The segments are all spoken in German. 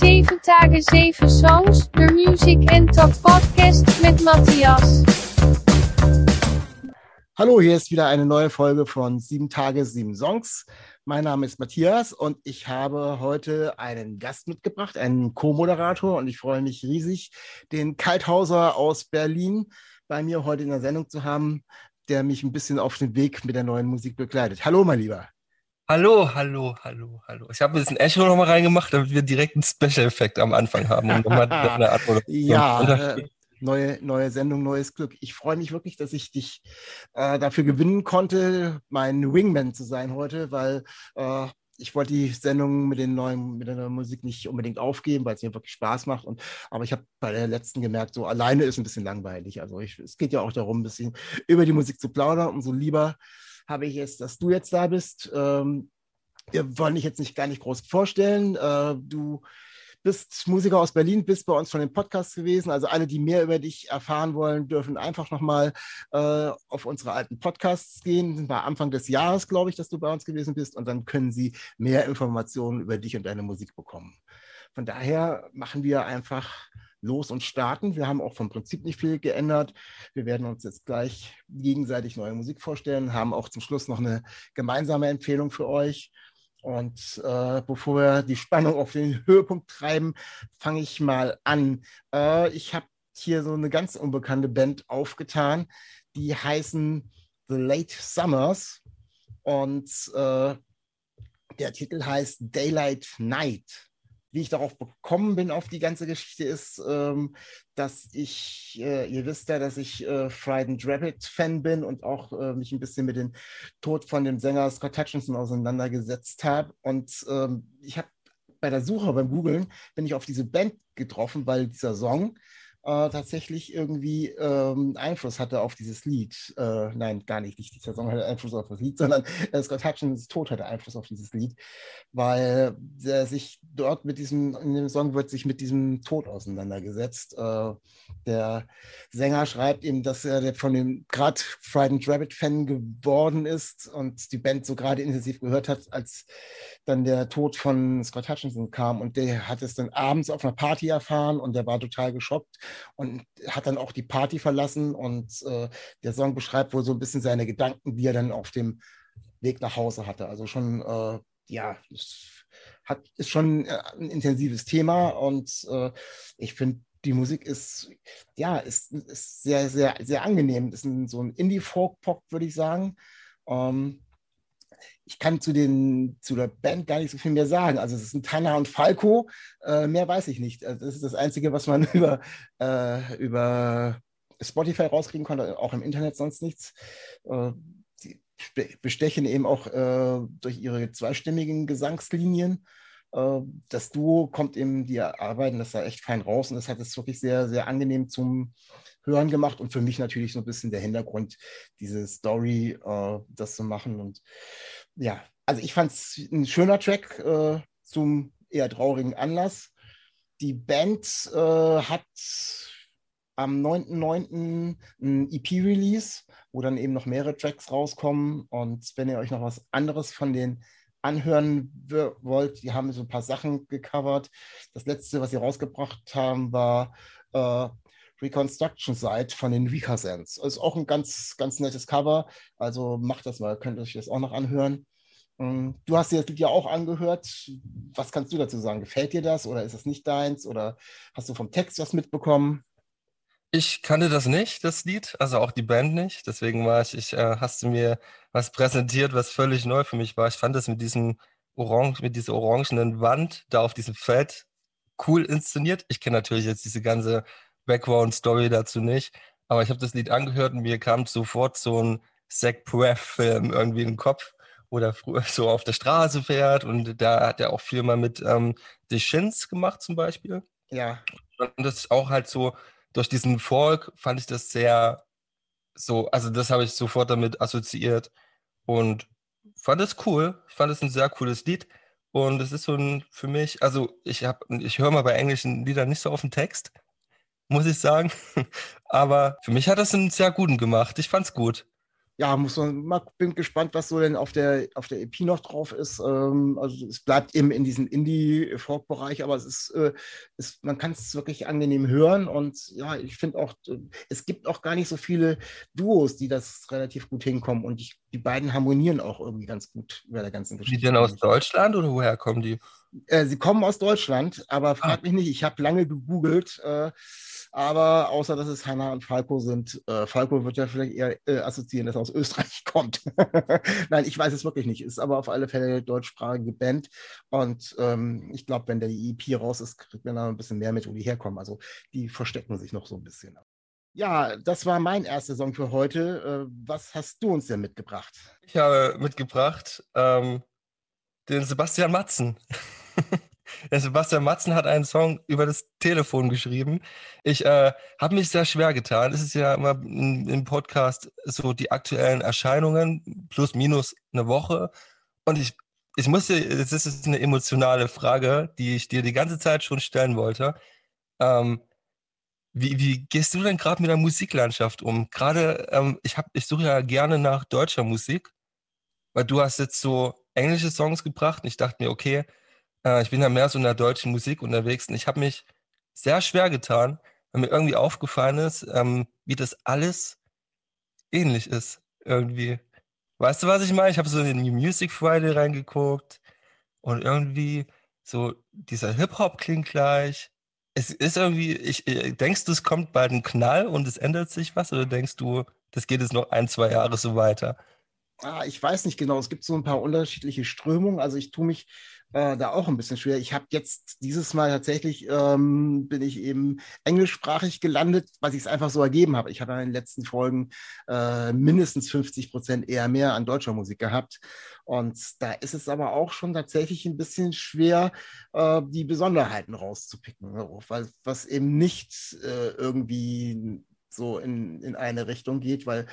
7 Tage 7 Songs, de Music and Talk Podcast mit Matthias. Hallo, hier ist wieder eine neue Folge von 7 Tage 7 Songs. Mein Name ist Matthias und ich habe heute einen Gast mitgebracht, einen Co-Moderator und ich freue mich riesig, den Kalthauser aus Berlin bei mir heute in der Sendung zu haben, der mich ein bisschen auf den Weg mit der neuen Musik begleitet. Hallo, mein Lieber. Hallo, hallo, hallo, hallo. Ich habe ein bisschen Echo nochmal reingemacht, damit wir direkt einen Special-Effekt am Anfang haben. Um eine Art ja, äh, neue, neue Sendung, neues Glück. Ich freue mich wirklich, dass ich dich äh, dafür gewinnen konnte, mein Wingman zu sein heute, weil äh, ich wollte die Sendung mit, den neuen, mit der neuen Musik nicht unbedingt aufgeben, weil es mir wirklich Spaß macht. Und, aber ich habe bei der letzten gemerkt, so alleine ist ein bisschen langweilig. Also ich, es geht ja auch darum, ein bisschen über die Musik zu plaudern. Umso lieber habe ich es, dass du jetzt da bist. Ähm, wir wollen dich jetzt nicht gar nicht groß vorstellen. Äh, du bist Musiker aus Berlin, bist bei uns schon im Podcast gewesen. Also alle, die mehr über dich erfahren wollen, dürfen einfach nochmal äh, auf unsere alten Podcasts gehen. Das war Anfang des Jahres, glaube ich, dass du bei uns gewesen bist. Und dann können sie mehr Informationen über dich und deine Musik bekommen. Von daher machen wir einfach los und starten. Wir haben auch vom Prinzip nicht viel geändert. Wir werden uns jetzt gleich gegenseitig neue Musik vorstellen, haben auch zum Schluss noch eine gemeinsame Empfehlung für euch. Und äh, bevor wir die Spannung auf den Höhepunkt treiben, fange ich mal an. Äh, ich habe hier so eine ganz unbekannte Band aufgetan, die heißen The Late Summers. Und äh, der Titel heißt Daylight Night wie ich darauf bekommen bin, auf die ganze Geschichte, ist, ähm, dass ich, äh, ihr wisst ja, dass ich äh, Frightened Rabbit Fan bin und auch äh, mich ein bisschen mit dem Tod von dem Sänger Scott Hutchinson auseinandergesetzt habe. Und ähm, ich habe bei der Suche, beim Googlen, bin ich auf diese Band getroffen, weil dieser Song äh, tatsächlich irgendwie ähm, Einfluss hatte auf dieses Lied. Äh, nein, gar nicht, nicht dieser Song hatte Einfluss auf das Lied, sondern äh, Scott Hutchins Tod hatte Einfluss auf dieses Lied, weil er sich dort mit diesem, in dem Song wird sich mit diesem Tod auseinandergesetzt. Äh, der Sänger schreibt eben, dass er von dem gerade Frightened Rabbit Fan geworden ist und die Band so gerade intensiv gehört hat, als dann der Tod von Scott Hutchinson kam und der hat es dann abends auf einer Party erfahren und der war total geschockt und hat dann auch die Party verlassen und äh, der Song beschreibt wohl so ein bisschen seine Gedanken, die er dann auf dem Weg nach Hause hatte. Also schon, äh, ja, ist, hat, ist schon äh, ein intensives Thema und äh, ich finde, die Musik ist, ja, ist, ist sehr, sehr, sehr angenehm. Ist ein, so ein Indie-Folk-Pop, würde ich sagen. Ähm, ich kann zu, den, zu der Band gar nicht so viel mehr sagen. Also es sind Tanner und Falco, äh, mehr weiß ich nicht. Also das ist das Einzige, was man über, äh, über Spotify rauskriegen konnte, auch im Internet sonst nichts. Äh, sie bestechen eben auch äh, durch ihre zweistimmigen Gesangslinien. Äh, das Duo kommt eben, die arbeiten das da echt fein raus und das hat es wirklich sehr, sehr angenehm zum Hören gemacht und für mich natürlich so ein bisschen der Hintergrund, diese Story, äh, das zu machen und ja, also ich fand es ein schöner Track äh, zum eher traurigen Anlass. Die Band äh, hat am 9.9. ein EP-Release, wo dann eben noch mehrere Tracks rauskommen. Und wenn ihr euch noch was anderes von den anhören wollt, die haben so ein paar Sachen gecovert. Das letzte, was sie rausgebracht haben, war äh, Reconstruction Site von den Recasens. Ist auch ein ganz, ganz nettes Cover. Also macht das mal, könnt ihr euch das auch noch anhören. Ähm, du hast dir das Lied ja auch angehört. Was kannst du dazu sagen? Gefällt dir das oder ist es nicht deins? Oder hast du vom Text was mitbekommen? Ich kannte das nicht, das Lied, also auch die Band nicht. Deswegen war ich, ich äh, hast du mir was präsentiert, was völlig neu für mich war. Ich fand das mit diesem Orange, mit dieser orangenen Wand da auf diesem Feld cool inszeniert. Ich kenne natürlich jetzt diese ganze Background-Story dazu nicht, aber ich habe das Lied angehört und mir kam sofort so ein Zach Braff-Film irgendwie in den Kopf oder früher so auf der Straße fährt und da hat er auch viel mal mit ähm, The Shins gemacht zum Beispiel. Ja. Und das ist auch halt so, durch diesen Folk fand ich das sehr so, also das habe ich sofort damit assoziiert und fand es cool. Ich fand es ein sehr cooles Lied. Und es ist so ein, für mich, also ich habe, ich höre mal bei englischen Liedern nicht so auf den Text, muss ich sagen. Aber für mich hat das einen sehr guten gemacht. Ich fand's gut. Ja, muss man mal, bin gespannt, was so denn auf der, auf der EP noch drauf ist. Ähm, also es bleibt eben in diesem Indie-Folk-Bereich, aber es ist, äh, es, man kann es wirklich angenehm hören und ja, ich finde auch, äh, es gibt auch gar nicht so viele Duos, die das relativ gut hinkommen und ich, die beiden harmonieren auch irgendwie ganz gut über der ganzen Geschichte. Die denn aus Deutschland oder woher kommen die? Äh, sie kommen aus Deutschland, aber frag ah. mich nicht, ich habe lange gegoogelt. Äh, aber außer dass es Hanna und Falco sind, äh, Falco wird ja vielleicht eher äh, assoziieren, dass er aus Österreich kommt. Nein, ich weiß es wirklich nicht. Ist aber auf alle Fälle deutschsprachige Band. Und ähm, ich glaube, wenn der EP raus ist, kriegt man da ein bisschen mehr mit, wo die herkommen. Also die verstecken sich noch so ein bisschen. Ja, das war mein erster Song für heute. Äh, was hast du uns denn mitgebracht? Ich habe mitgebracht ähm, den Sebastian Matzen. Sebastian Matzen hat einen Song über das Telefon geschrieben. Ich äh, habe mich sehr schwer getan. Es ist ja immer im Podcast so die aktuellen Erscheinungen plus minus eine Woche. Und ich, ich musste, das ist eine emotionale Frage, die ich dir die ganze Zeit schon stellen wollte. Ähm, wie, wie gehst du denn gerade mit der Musiklandschaft um? Gerade, ähm, ich, ich suche ja gerne nach deutscher Musik, weil du hast jetzt so englische Songs gebracht und ich dachte mir, okay, äh, ich bin ja mehr so in der deutschen Musik unterwegs und ich habe mich sehr schwer getan, weil mir irgendwie aufgefallen ist, ähm, wie das alles ähnlich ist irgendwie. Weißt du, was ich meine? Ich habe so in die Music Friday reingeguckt und irgendwie so dieser Hip-Hop klingt gleich. Es ist irgendwie, ich, äh, denkst du, es kommt bald ein Knall und es ändert sich was oder denkst du, das geht jetzt noch ein, zwei Jahre so weiter? Ah, ich weiß nicht genau. Es gibt so ein paar unterschiedliche Strömungen. Also ich tue mich äh, da auch ein bisschen schwer. Ich habe jetzt dieses Mal tatsächlich, ähm, bin ich eben englischsprachig gelandet, weil ich es einfach so ergeben habe. Ich habe in den letzten Folgen äh, mindestens 50 Prozent eher mehr an deutscher Musik gehabt. Und da ist es aber auch schon tatsächlich ein bisschen schwer, äh, die Besonderheiten rauszupicken, weil was eben nicht äh, irgendwie so in, in eine Richtung geht, weil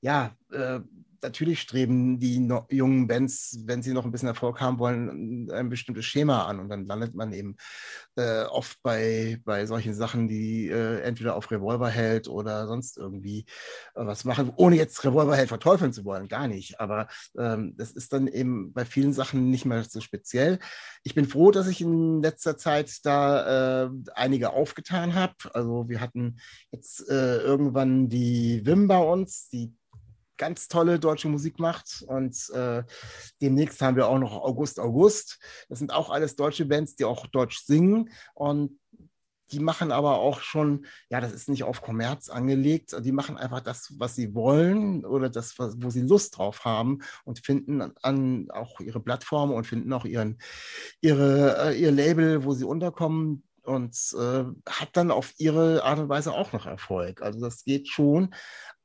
ja, äh, natürlich streben die no jungen Bands, wenn sie noch ein bisschen Erfolg haben wollen, ein bestimmtes Schema an und dann landet man eben äh, oft bei, bei solchen Sachen, die äh, entweder auf Revolver hält oder sonst irgendwie äh, was machen, ohne jetzt Revolver hält verteufeln zu wollen, gar nicht. Aber ähm, das ist dann eben bei vielen Sachen nicht mehr so speziell. Ich bin froh, dass ich in letzter Zeit da äh, einige aufgetan habe. Also wir hatten jetzt äh, irgendwann die Wim bei uns, die ganz tolle deutsche Musik macht. Und äh, demnächst haben wir auch noch August August. Das sind auch alles deutsche Bands, die auch Deutsch singen. Und die machen aber auch schon, ja, das ist nicht auf Kommerz angelegt, die machen einfach das, was sie wollen oder das, wo sie Lust drauf haben und finden an auch ihre Plattform und finden auch ihren, ihre, äh, ihr Label, wo sie unterkommen und äh, hat dann auf ihre Art und Weise auch noch Erfolg. Also das geht schon,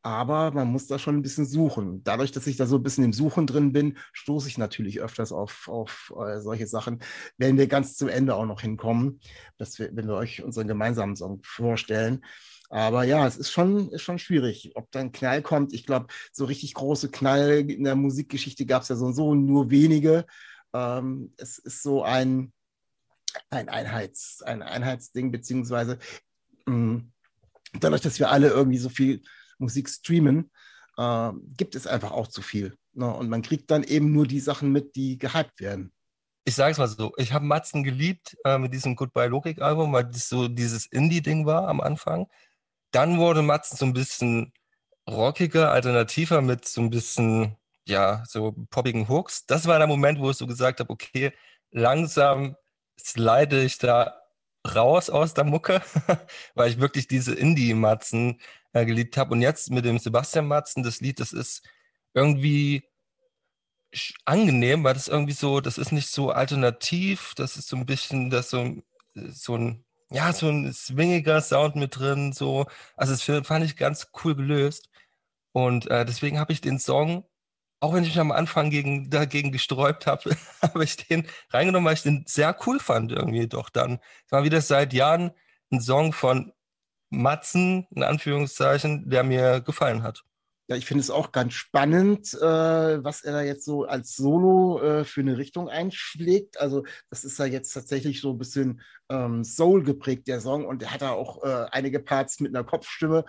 aber man muss da schon ein bisschen suchen. Dadurch, dass ich da so ein bisschen im Suchen drin bin, stoße ich natürlich öfters auf, auf äh, solche Sachen. Werden wir ganz zum Ende auch noch hinkommen, dass wir, wenn wir euch unseren gemeinsamen Song vorstellen. Aber ja, es ist schon, ist schon schwierig, ob da ein Knall kommt. Ich glaube, so richtig große Knall in der Musikgeschichte gab es ja so und so, nur wenige. Ähm, es ist so ein, ein, Einheits, ein Einheitsding, beziehungsweise mh, mm, dadurch, dass wir alle irgendwie so viel Musik streamen, äh, gibt es einfach auch zu viel. Ne? Und man kriegt dann eben nur die Sachen mit, die gehypt werden. Ich sage es mal so, ich habe Matzen geliebt äh, mit diesem Goodbye Logik Album, weil das so dieses Indie-Ding war am Anfang. Dann wurde Matzen so ein bisschen rockiger, alternativer mit so ein bisschen, ja, so poppigen Hooks. Das war der Moment, wo ich so gesagt habe, okay, langsam slide ich da raus aus der Mucke, weil ich wirklich diese Indie-Matzen äh, geliebt habe. Und jetzt mit dem Sebastian Matzen, das Lied, das ist irgendwie angenehm, weil das irgendwie so, das ist nicht so alternativ, das ist so ein bisschen, das so, so ein, ja, so ein swingiger Sound mit drin, so. Also das fand ich ganz cool gelöst. Und äh, deswegen habe ich den Song, auch wenn ich mich am Anfang gegen, dagegen gesträubt habe, habe ich den reingenommen, weil ich den sehr cool fand irgendwie doch dann. Es war wieder seit Jahren ein Song von Matzen, in Anführungszeichen, der mir gefallen hat. Ja, ich finde es auch ganz spannend, äh, was er da jetzt so als Solo äh, für eine Richtung einschlägt. Also, das ist ja jetzt tatsächlich so ein bisschen ähm, Soul geprägt, der Song. Und er hat da auch äh, einige Parts mit einer Kopfstimme,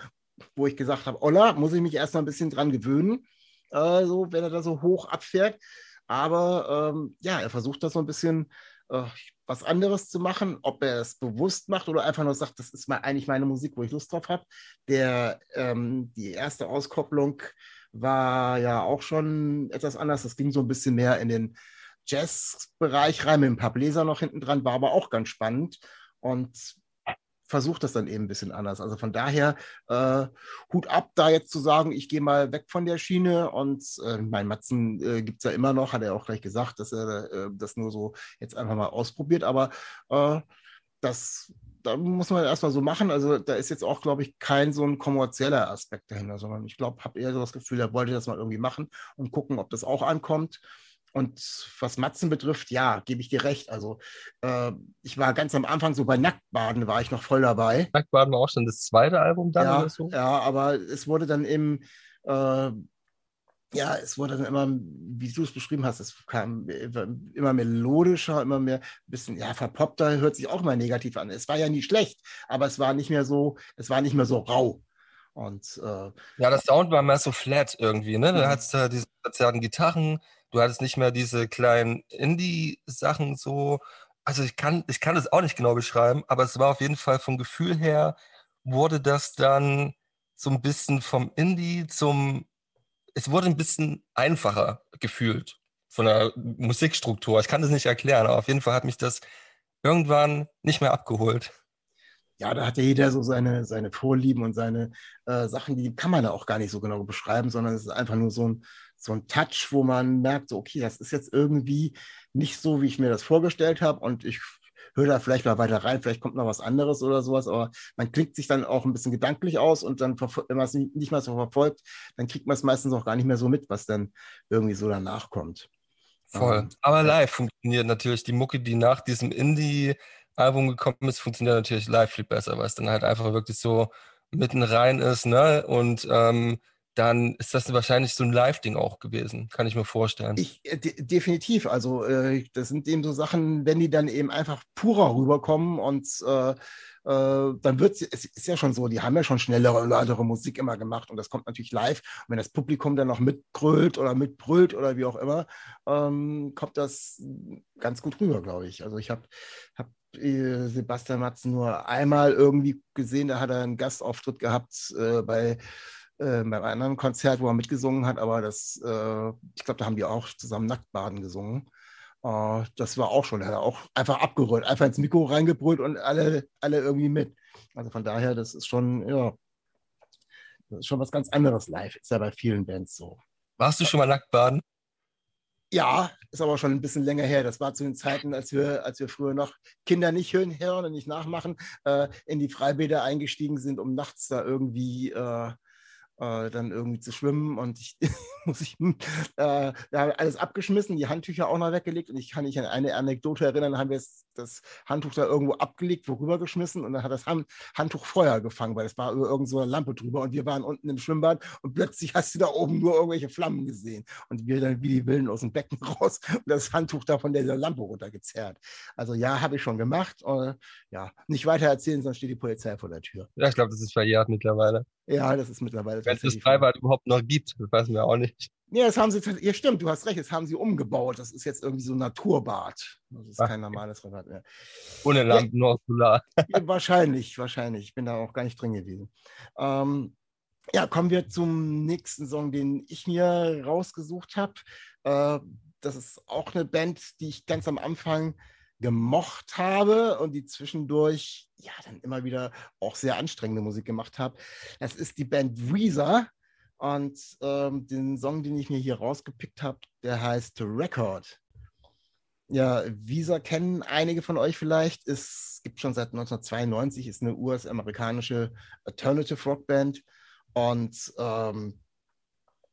wo ich gesagt habe: Olla, muss ich mich erst mal ein bisschen dran gewöhnen. Äh, so, wenn er da so hoch abfährt. Aber ähm, ja, er versucht das so ein bisschen äh, was anderes zu machen, ob er es bewusst macht oder einfach nur sagt, das ist mal eigentlich meine Musik, wo ich Lust drauf habe. Ähm, die erste Auskopplung war ja auch schon etwas anders. Das ging so ein bisschen mehr in den Jazz-Bereich rein, mit ein paar Bläser noch hinten dran, war aber auch ganz spannend. Und versucht das dann eben ein bisschen anders. Also von daher äh, Hut ab, da jetzt zu sagen, ich gehe mal weg von der Schiene und äh, mein Matzen äh, gibt es ja immer noch, hat er auch gleich gesagt, dass er äh, das nur so jetzt einfach mal ausprobiert, aber äh, das da muss man erstmal so machen. Also da ist jetzt auch, glaube ich, kein so ein kommerzieller Aspekt dahinter, sondern ich glaube, habe eher so das Gefühl, er wollte das mal irgendwie machen und gucken, ob das auch ankommt. Und was Matzen betrifft, ja, gebe ich dir recht. Also äh, ich war ganz am Anfang so bei Nacktbaden, war ich noch voll dabei. Nacktbaden war auch schon das zweite Album dann ja, oder so? Ja, aber es wurde dann eben, äh, ja, es wurde dann immer, wie du es beschrieben hast, es kam immer melodischer, immer mehr, ein bisschen, ja, verpoppter, hört sich auch mal negativ an. Es war ja nie schlecht, aber es war nicht mehr so, es war nicht mehr so rau. Und, äh, ja, das Sound war mehr so flat irgendwie, ne? Da mhm. hattest du diese verzerrten Gitarren, Du hattest nicht mehr diese kleinen Indie-Sachen so. Also ich kann, ich kann das auch nicht genau beschreiben, aber es war auf jeden Fall vom Gefühl her, wurde das dann so ein bisschen vom Indie zum, es wurde ein bisschen einfacher gefühlt von der Musikstruktur. Ich kann das nicht erklären, aber auf jeden Fall hat mich das irgendwann nicht mehr abgeholt. Ja, da hat ja jeder so seine, seine Vorlieben und seine äh, Sachen, die kann man da auch gar nicht so genau beschreiben, sondern es ist einfach nur so ein, so ein Touch, wo man merkt, so, okay, das ist jetzt irgendwie nicht so, wie ich mir das vorgestellt habe und ich höre da vielleicht mal weiter rein, vielleicht kommt noch was anderes oder sowas, aber man klickt sich dann auch ein bisschen gedanklich aus und dann, wenn man es nicht mal so verfolgt, dann kriegt man es meistens auch gar nicht mehr so mit, was dann irgendwie so danach kommt. Voll. Ähm, aber live funktioniert natürlich die Mucke, die nach diesem Indie-Album gekommen ist, funktioniert natürlich live viel besser, weil es dann halt einfach wirklich so mitten rein ist, ne? Und ähm, dann ist das wahrscheinlich so ein Live-Ding auch gewesen, kann ich mir vorstellen. Ich, äh, de definitiv. Also äh, das sind eben so Sachen, wenn die dann eben einfach purer rüberkommen und äh, äh, dann wird es ist ja schon so, die haben ja schon schnellere, lautere Musik immer gemacht und das kommt natürlich live. Und wenn das Publikum dann noch mitgrölt oder mitbrüllt oder wie auch immer, ähm, kommt das ganz gut rüber, glaube ich. Also ich habe hab, äh, Sebastian Matzen nur einmal irgendwie gesehen, da hat er einen Gastauftritt gehabt äh, bei äh, beim anderen Konzert, wo er mitgesungen hat, aber das, äh, ich glaube, da haben die auch zusammen Nacktbaden gesungen. Äh, das war auch schon, er hat auch einfach abgerollt, einfach ins Mikro reingebrüllt und alle, alle irgendwie mit. Also von daher, das ist schon, ja, das ist schon was ganz anderes live. Ist ja bei vielen Bands so. Warst du schon mal Nacktbaden? Ja, ist aber schon ein bisschen länger her. Das war zu den Zeiten, als wir, als wir früher noch Kinder nicht hören, hören und nicht nachmachen, äh, in die Freibäder eingestiegen sind, um nachts da irgendwie äh, äh, dann irgendwie zu schwimmen und ich muss ich äh, ja, alles abgeschmissen, die Handtücher auch noch weggelegt und ich kann mich an eine Anekdote erinnern, da haben wir das, das Handtuch da irgendwo abgelegt, worüber geschmissen und dann hat das Hand, Handtuch Feuer gefangen, weil es war über irgendeine so Lampe drüber und wir waren unten im Schwimmbad und plötzlich hast du da oben nur irgendwelche Flammen gesehen und wir dann wie die Willen aus dem Becken raus und das Handtuch da von der Lampe runtergezerrt. Also ja, habe ich schon gemacht. Und, ja, nicht weiter erzählen, sonst steht die Polizei vor der Tür. Ja, ich glaube, das ist verjährt mittlerweile. Ja, das ist mittlerweile. Wenn es das Freibad überhaupt noch gibt, das wissen wir auch nicht. Ja, das haben sie, ja stimmt, du hast recht, das haben sie umgebaut. Das ist jetzt irgendwie so ein Naturbad. Das ist Ach, kein normales Freibad mehr. Ohne Lampen, ja, nur Solar. wahrscheinlich, wahrscheinlich. Ich bin da auch gar nicht drin gewesen. Ähm, ja, kommen wir zum nächsten Song, den ich mir rausgesucht habe. Äh, das ist auch eine Band, die ich ganz am Anfang gemocht habe und die zwischendurch ja dann immer wieder auch sehr anstrengende Musik gemacht habe. Das ist die Band Weezer und ähm, den Song, den ich mir hier rausgepickt habe, der heißt Record. Ja, Weezer kennen einige von euch vielleicht. Es gibt schon seit 1992, ist eine US-amerikanische Alternative Rock Band und ähm,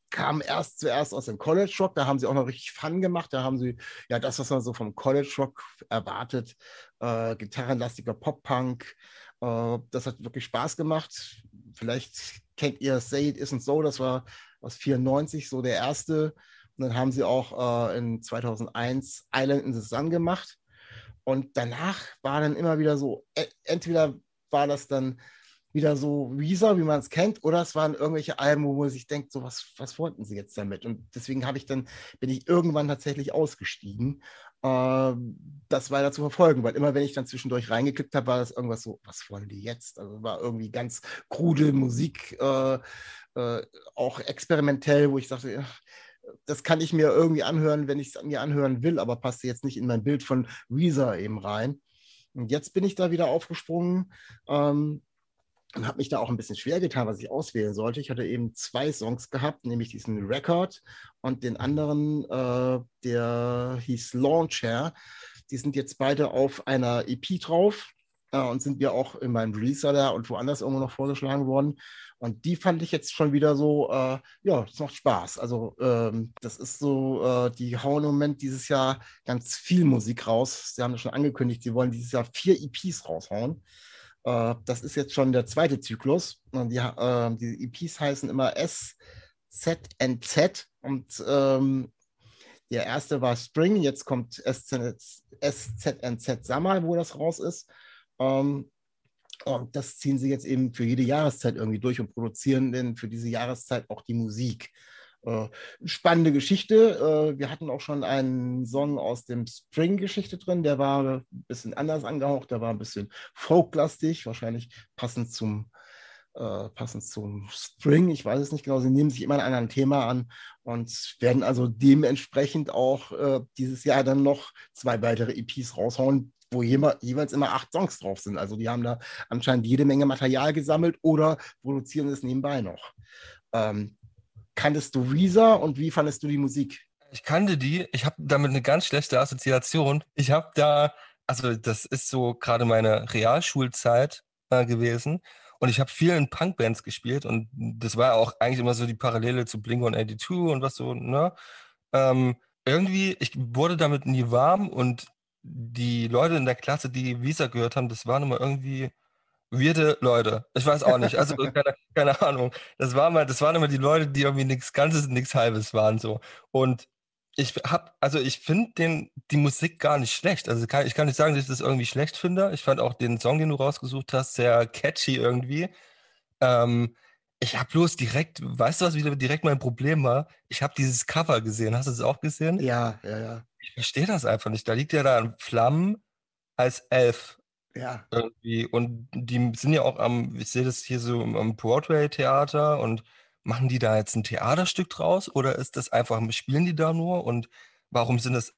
kam erst zuerst aus dem College Rock, da haben sie auch noch richtig Fun gemacht, da haben sie ja das, was man so vom College Rock erwartet, äh, gitarrenlastiger Pop-Punk, äh, das hat wirklich Spaß gemacht. Vielleicht kennt ihr Say It Isn't So, das war aus 94 so der erste. Und dann haben sie auch äh, in 2001 Island in the Sun gemacht. Und danach war dann immer wieder so, e, entweder war das dann wieder so Weezer, wie man es kennt, oder es waren irgendwelche Alben, wo man sich denkt, so was, was wollten sie jetzt damit? Und deswegen habe ich dann, bin ich irgendwann tatsächlich ausgestiegen, äh, das weiter zu verfolgen, weil immer wenn ich dann zwischendurch reingeklickt habe, war das irgendwas so, was wollen die jetzt? Also war irgendwie ganz krude Musik, äh, äh, auch experimentell, wo ich dachte, das kann ich mir irgendwie anhören, wenn ich es mir anhören will, aber passt jetzt nicht in mein Bild von Weezer eben rein. Und jetzt bin ich da wieder aufgesprungen. Ähm, und habe mich da auch ein bisschen schwer getan, was ich auswählen sollte. Ich hatte eben zwei Songs gehabt, nämlich diesen Record und den anderen, äh, der hieß Launcher. Die sind jetzt beide auf einer EP drauf äh, und sind mir auch in meinem Releaser da und woanders irgendwo noch vorgeschlagen worden. Und die fand ich jetzt schon wieder so, äh, ja, das macht Spaß. Also ähm, das ist so, äh, die hauen im Moment dieses Jahr ganz viel Musik raus. Sie haben das schon angekündigt, sie wollen dieses Jahr vier EPs raushauen. Äh, das ist jetzt schon der zweite Zyklus. Und die, äh, die EPs heißen immer S, Z, N, Z. Und ähm, der erste war Spring, jetzt kommt SZNZ Summer, wo das raus ist. Ähm, und das ziehen sie jetzt eben für jede Jahreszeit irgendwie durch und produzieren denn für diese Jahreszeit auch die Musik. Äh, spannende Geschichte. Äh, wir hatten auch schon einen Song aus dem Spring-Geschichte drin, der war ein bisschen anders angehaucht, der war ein bisschen folklastig, wahrscheinlich passend zum, äh, passend zum Spring. Ich weiß es nicht genau. Sie nehmen sich immer ein Thema an und werden also dementsprechend auch äh, dieses Jahr dann noch zwei weitere EPs raushauen, wo jeweils immer acht Songs drauf sind. Also die haben da anscheinend jede Menge Material gesammelt oder produzieren es nebenbei noch. Ähm, kanntest du Weezer und wie fandest du die Musik? Ich kannte die. Ich habe damit eine ganz schlechte Assoziation. Ich habe da, also das ist so gerade meine Realschulzeit äh, gewesen. Und ich habe viel in Punkbands gespielt und das war auch eigentlich immer so die Parallele zu Blink 182 und was so, ne? Ähm, irgendwie, ich wurde damit nie warm und die Leute in der Klasse, die Visa gehört haben, das waren immer irgendwie weirde Leute. Ich weiß auch nicht. Also keine, keine, Ahnung. Das, war mal, das waren immer die Leute, die irgendwie nichts Ganzes, nichts Halbes waren so. Und ich habe, also ich finde die Musik gar nicht schlecht. Also kann, ich kann nicht sagen, dass ich das irgendwie schlecht finde. Ich fand auch den Song, den du rausgesucht hast, sehr catchy irgendwie. Ähm, ich habe bloß direkt, weißt du, was wieder direkt mein Problem war? Ich habe dieses Cover gesehen. Hast du es auch gesehen? Ja, ja, ja. Ich verstehe das einfach nicht. Da liegt ja da ein Flammen als Elf ja. Irgendwie. Und die sind ja auch am, ich sehe das hier so am Broadway-Theater und machen die da jetzt ein Theaterstück draus oder ist das einfach, spielen die da nur und warum sind das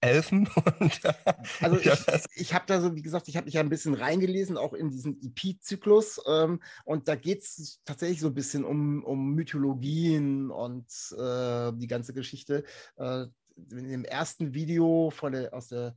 Elfen? also ich, ich habe da so, wie gesagt, ich habe mich ja ein bisschen reingelesen, auch in diesen EP-Zyklus. Ähm, und da geht es tatsächlich so ein bisschen um, um Mythologien und äh, die ganze Geschichte. Äh, in dem ersten Video von der, aus der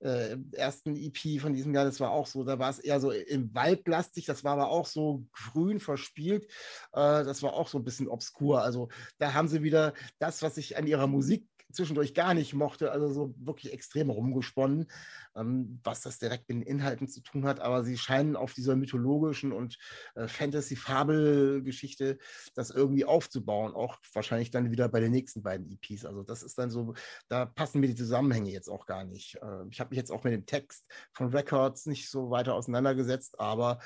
äh, ersten EP von diesem Jahr, das war auch so, da war es eher so im Wald lastig, das war aber auch so grün verspielt, äh, das war auch so ein bisschen obskur. Also da haben sie wieder das, was ich an ihrer Musik zwischendurch gar nicht mochte, also so wirklich extrem rumgesponnen, ähm, was das direkt mit den Inhalten zu tun hat. Aber sie scheinen auf dieser mythologischen und äh, Fantasy-Fabel-Geschichte das irgendwie aufzubauen, auch wahrscheinlich dann wieder bei den nächsten beiden EPs. Also das ist dann so, da passen mir die Zusammenhänge jetzt auch gar nicht. Äh, ich habe mich jetzt auch mit dem Text von Records nicht so weiter auseinandergesetzt, aber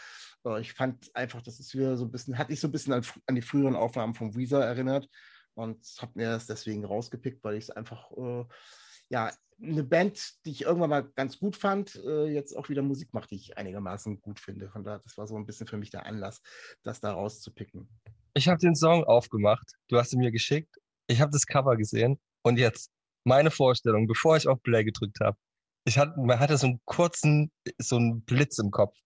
äh, ich fand einfach, das ist wieder so ein bisschen, hat mich so ein bisschen an, an die früheren Aufnahmen von Weezer erinnert und habe mir das deswegen rausgepickt, weil ich es einfach, äh, ja, eine Band, die ich irgendwann mal ganz gut fand, äh, jetzt auch wieder Musik macht, die ich einigermaßen gut finde. Von daher, das war so ein bisschen für mich der Anlass, das da rauszupicken. Ich habe den Song aufgemacht, du hast ihn mir geschickt, ich habe das Cover gesehen und jetzt meine Vorstellung, bevor ich auf Play gedrückt habe. Ich hatte, man hatte so einen kurzen, so einen Blitz im Kopf.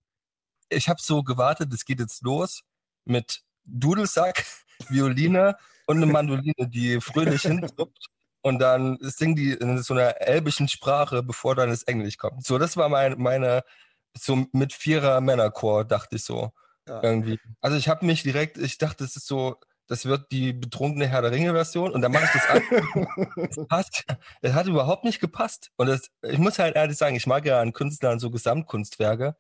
Ich habe so gewartet, es geht jetzt los mit Dudelsack, Violine und eine Mandoline, die fröhlich hindrückt. Und dann singen die in so einer elbischen Sprache, bevor dann das Englisch kommt. So, das war mein, meine, so mit vierer Männerchor, dachte ich so. Ja. Irgendwie. Also ich habe mich direkt, ich dachte, das ist so, das wird die betrunkene Herr der Ringe-Version und dann mache ich das an. das passt. Es hat überhaupt nicht gepasst. Und das, ich muss halt ehrlich sagen, ich mag ja an Künstlern so Gesamtkunstwerke.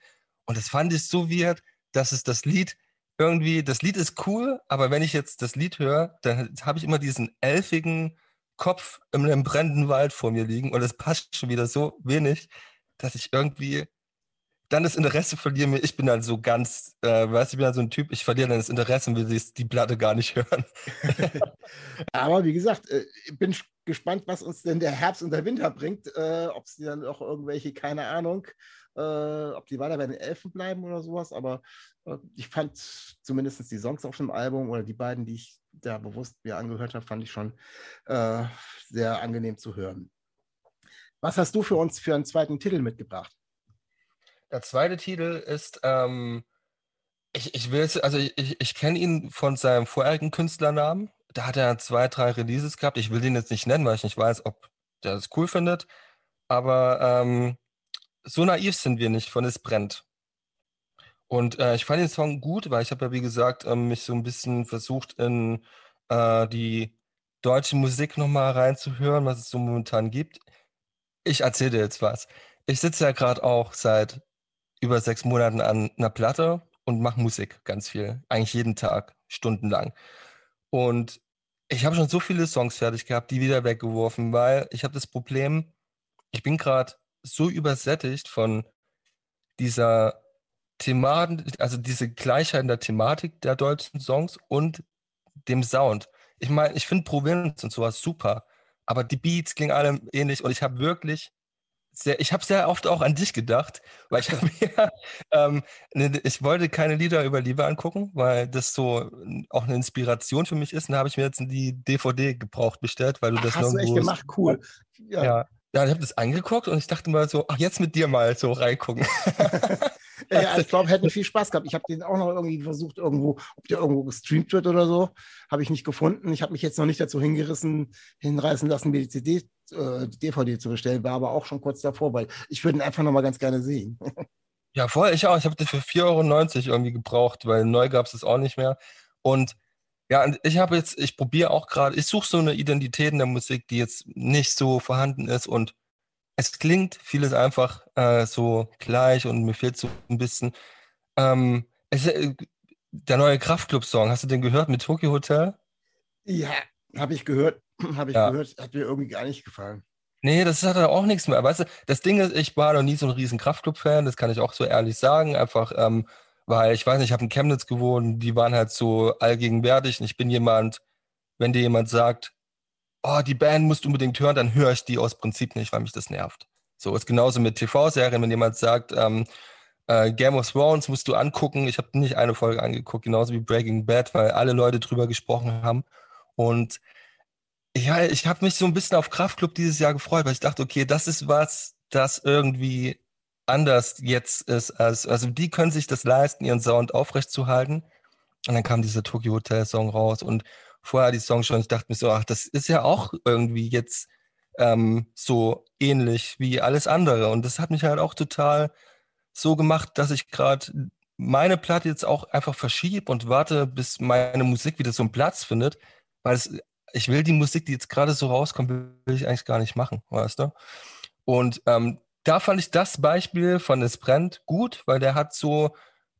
Und das fand ich so weird, dass es das Lied irgendwie, das Lied ist cool, aber wenn ich jetzt das Lied höre, dann habe ich immer diesen elfigen Kopf in einem brennenden Wald vor mir liegen und es passt schon wieder so wenig, dass ich irgendwie, dann das Interesse verlieren wir. Ich bin dann so ganz, äh, weißt du, ich bin dann so ein Typ, ich verliere dann das Interesse und will die Platte gar nicht hören. Aber wie gesagt, äh, ich bin gespannt, was uns denn der Herbst und der Winter bringt. Äh, ob sie dann auch irgendwelche, keine Ahnung, äh, ob die weiter bei den Elfen bleiben oder sowas. Aber ich fand zumindest die Songs auf dem Album oder die beiden, die ich da bewusst mir angehört habe, fand ich schon äh, sehr angenehm zu hören. Was hast du für uns für einen zweiten Titel mitgebracht? Der zweite Titel ist, ähm, ich, ich will also ich, ich kenne ihn von seinem vorherigen Künstlernamen. Da hat er zwei, drei Releases gehabt. Ich will den jetzt nicht nennen, weil ich nicht weiß, ob der das cool findet. Aber ähm, so naiv sind wir nicht von Es brennt. Und äh, ich fand den Song gut, weil ich habe ja, wie gesagt, ähm, mich so ein bisschen versucht, in äh, die deutsche Musik nochmal reinzuhören, was es so momentan gibt. Ich erzähle dir jetzt was. Ich sitze ja gerade auch seit über sechs Monaten an einer Platte und mache Musik ganz viel. Eigentlich jeden Tag, stundenlang. Und ich habe schon so viele Songs fertig gehabt, die wieder weggeworfen, weil ich habe das Problem, ich bin gerade so übersättigt von dieser Thematik, also diese Gleichheit in der Thematik der deutschen Songs und dem Sound. Ich meine, ich finde Provinz und sowas super, aber die Beats klingen alle ähnlich und ich habe wirklich sehr, ich habe sehr oft auch an dich gedacht, weil ich habe mir, ähm, ne, ich wollte keine Lieder über Liebe angucken, weil das so auch eine Inspiration für mich ist. Und da habe ich mir jetzt die DVD gebraucht bestellt, weil du das hast du echt gemacht, cool. Ja. ja. Ja, ich habe das angeguckt und ich dachte mal so, ach, jetzt mit dir mal so reingucken. ja, ich glaube, hätten viel Spaß gehabt. Ich habe den auch noch irgendwie versucht, irgendwo, ob der irgendwo gestreamt wird oder so. Habe ich nicht gefunden. Ich habe mich jetzt noch nicht dazu hingerissen, hinreißen lassen, mir die CD, äh, die DVD zu bestellen. War aber auch schon kurz davor, weil ich würde ihn einfach noch mal ganz gerne sehen. ja, vorher ich auch. Ich habe den für 4,90 Euro irgendwie gebraucht, weil neu gab es das auch nicht mehr. Und ja, und ich habe jetzt, ich probiere auch gerade, ich suche so eine Identität in der Musik, die jetzt nicht so vorhanden ist und es klingt vieles einfach äh, so gleich und mir fehlt so ein bisschen. Ähm, es, äh, der neue Kraftclub-Song, hast du den gehört mit Tokyo Hotel? Ja, habe ich gehört. habe ich ja. gehört. Hat mir irgendwie gar nicht gefallen. Nee, das hat auch nichts mehr. Weißt du, das Ding ist, ich war noch nie so ein riesen Kraftclub-Fan, das kann ich auch so ehrlich sagen. Einfach, ähm, weil ich weiß nicht, ich habe in Chemnitz gewohnt, die waren halt so allgegenwärtig und ich bin jemand, wenn dir jemand sagt, oh, die Band musst du unbedingt hören, dann höre ich die aus Prinzip nicht, weil mich das nervt. So ist genauso mit TV-Serien, wenn jemand sagt, ähm, äh, Game of Thrones musst du angucken. Ich habe nicht eine Folge angeguckt, genauso wie Breaking Bad, weil alle Leute drüber gesprochen haben. Und ja, ich habe mich so ein bisschen auf Kraftclub dieses Jahr gefreut, weil ich dachte, okay, das ist was, das irgendwie anders jetzt ist. Als, also die können sich das leisten, ihren Sound aufrechtzuerhalten. Und dann kam dieser Tokyo Hotel Song raus und vorher die Songs schon. Ich dachte mir so, ach, das ist ja auch irgendwie jetzt ähm, so ähnlich wie alles andere. Und das hat mich halt auch total so gemacht, dass ich gerade meine Platte jetzt auch einfach verschiebe und warte, bis meine Musik wieder so einen Platz findet, weil es, ich will die Musik, die jetzt gerade so rauskommt, will ich eigentlich gar nicht machen, weißt du? Und ähm, da fand ich das Beispiel von Es brennt gut, weil der hat so